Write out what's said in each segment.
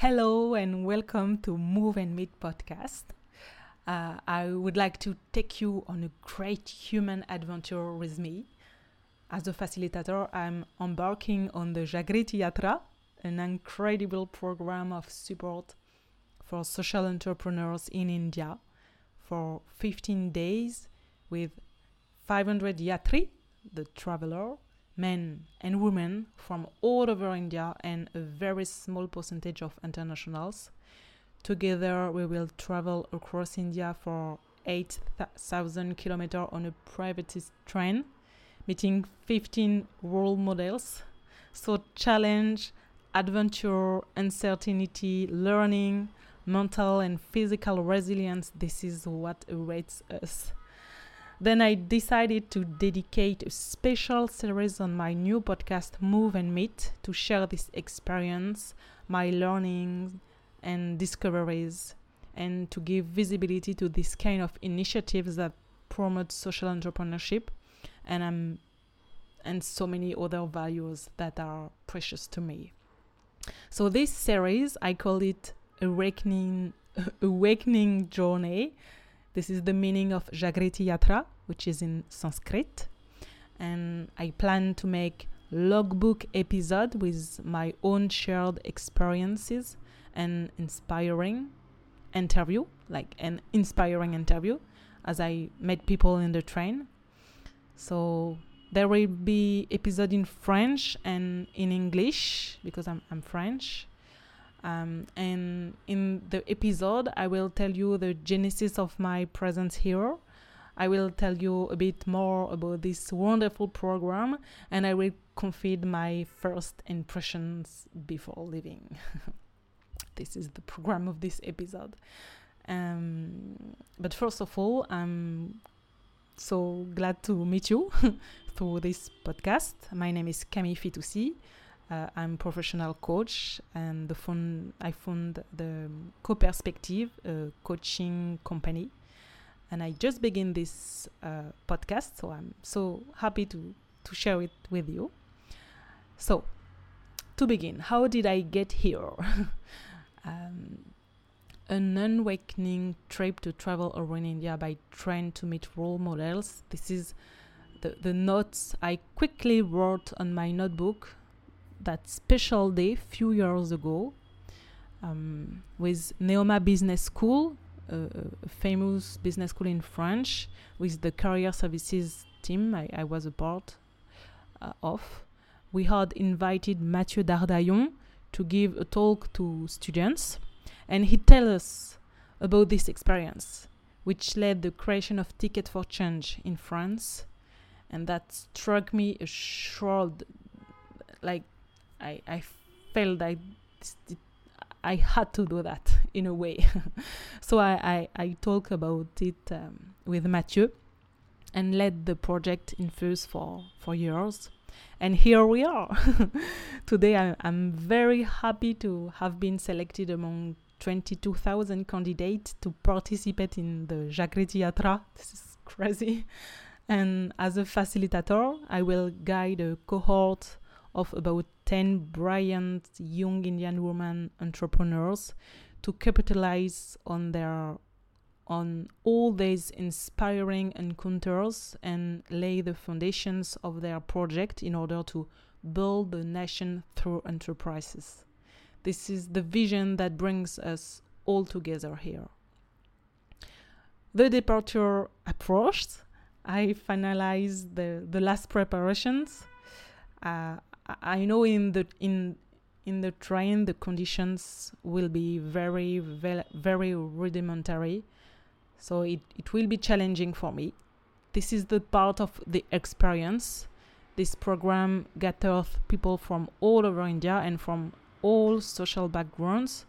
Hello and welcome to Move and Meet podcast. Uh, I would like to take you on a great human adventure with me. As a facilitator, I'm embarking on the Jagriti Yatra, an incredible program of support for social entrepreneurs in India for 15 days with 500 yatri, the traveler, men and women from all over India and a very small percentage of internationals. Together, we will travel across India for 8,000 kilometers on a private train, meeting 15 role models. So, challenge, adventure, uncertainty, learning, mental and physical resilience this is what awaits us. Then I decided to dedicate a special series on my new podcast, Move and Meet, to share this experience, my learnings and discoveries, and to give visibility to this kind of initiatives that promote social entrepreneurship and um, and so many other values that are precious to me. So this series I call it Awakening Awakening Journey this is the meaning of Jagriti Yatra, which is in Sanskrit. And I plan to make logbook episode with my own shared experiences and inspiring interview, like an inspiring interview as I met people in the train. So there will be episode in French and in English because I'm, I'm French. Um, and in the episode, I will tell you the genesis of my presence here. I will tell you a bit more about this wonderful program, and I will confide my first impressions before leaving. this is the program of this episode. Um, but first of all, I'm so glad to meet you through this podcast. My name is Camille Fitoussi. Uh, I'm professional coach, and the fund I found the Co-Perspective coaching company, and I just begin this uh, podcast, so I'm so happy to to share it with you. So, to begin, how did I get here? um, an awakening trip to travel around India by train to meet role models. This is the, the notes I quickly wrote on my notebook that special day few years ago um, with Neoma Business School, a famous business school in France, with the career services team I, I was a part uh, of. We had invited Matthieu Dardaillon to give a talk to students, and he tell us about this experience, which led the creation of Ticket for Change in France, and that struck me a short, like I, I felt I, I had to do that in a way. so I, I, I talk about it um, with Matthieu and led the project Infuse for, for years. And here we are. Today I, I'm very happy to have been selected among 22,000 candidates to participate in the Jagriti Yatra. This is crazy. And as a facilitator, I will guide a cohort of about 10 brilliant young Indian women entrepreneurs to capitalize on their on all these inspiring encounters and lay the foundations of their project in order to build the nation through enterprises. This is the vision that brings us all together here. The departure approached. I finalized the, the last preparations. Uh, I know in the in in the train the conditions will be very very, very rudimentary, so it it will be challenging for me. This is the part of the experience. This program gathers people from all over India and from all social backgrounds.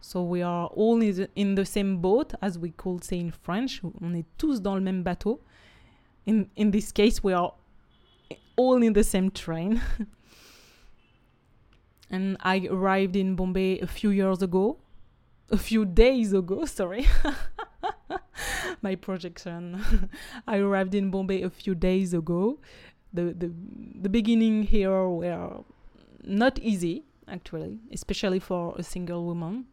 So we are all in the same boat, as we could say in French. On est tous dans le même bateau. In in this case, we are all in the same train. and I arrived in Bombay a few years ago, a few days ago, sorry. My projection. I arrived in Bombay a few days ago. The, the the beginning here were not easy. actually, especially for a single woman.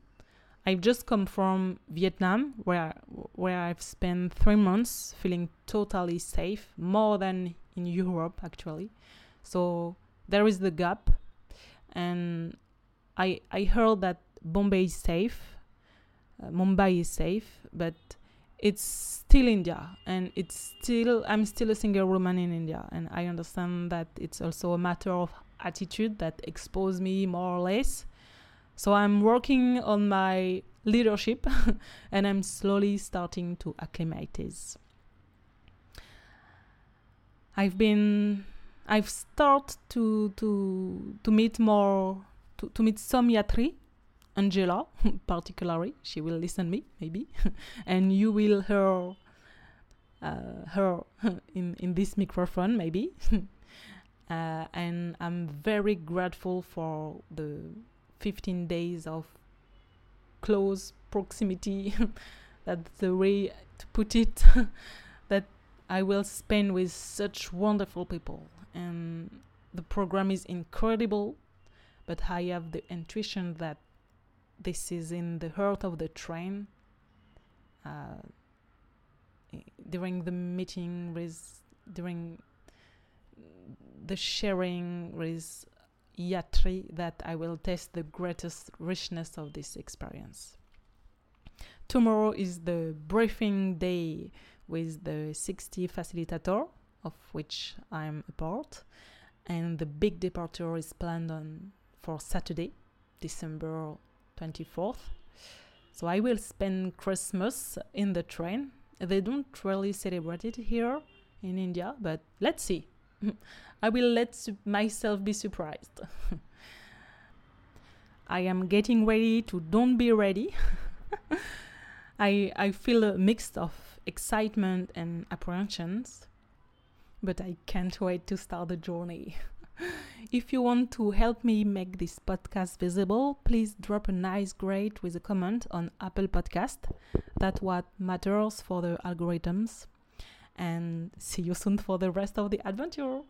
I've just come from Vietnam, where where I've spent three months feeling totally safe, more than in Europe actually. So there is the gap, and I I heard that Bombay is safe, uh, Mumbai is safe, but it's still India, and it's still I'm still a single woman in India, and I understand that it's also a matter of attitude that expose me more or less. So I'm working on my leadership, and I'm slowly starting to acclimate. I've been I've started to to to meet more to, to meet some yatri Angela, particularly, she will listen me maybe, and you will hear uh, her in in this microphone maybe. uh, and I'm very grateful for the 15 days of close proximity. That's the way to put it. that I will spend with such wonderful people, and the program is incredible. But I have the intuition that this is in the heart of the train. Uh, during the meeting with during the sharing with Yatri that I will test the greatest richness of this experience. Tomorrow is the briefing day with the 60 facilitator, of which I'm a part, and the big departure is planned on for Saturday, December 24th. So I will spend Christmas in the train. They don't really celebrate it here in India, but let's see. I will let su- myself be surprised. I am getting ready to don't be ready. I I feel a mix of excitement and apprehensions, but I can't wait to start the journey. if you want to help me make this podcast visible, please drop a nice grade with a comment on Apple Podcast. That's what matters for the algorithms. And see you soon for the rest of the adventure.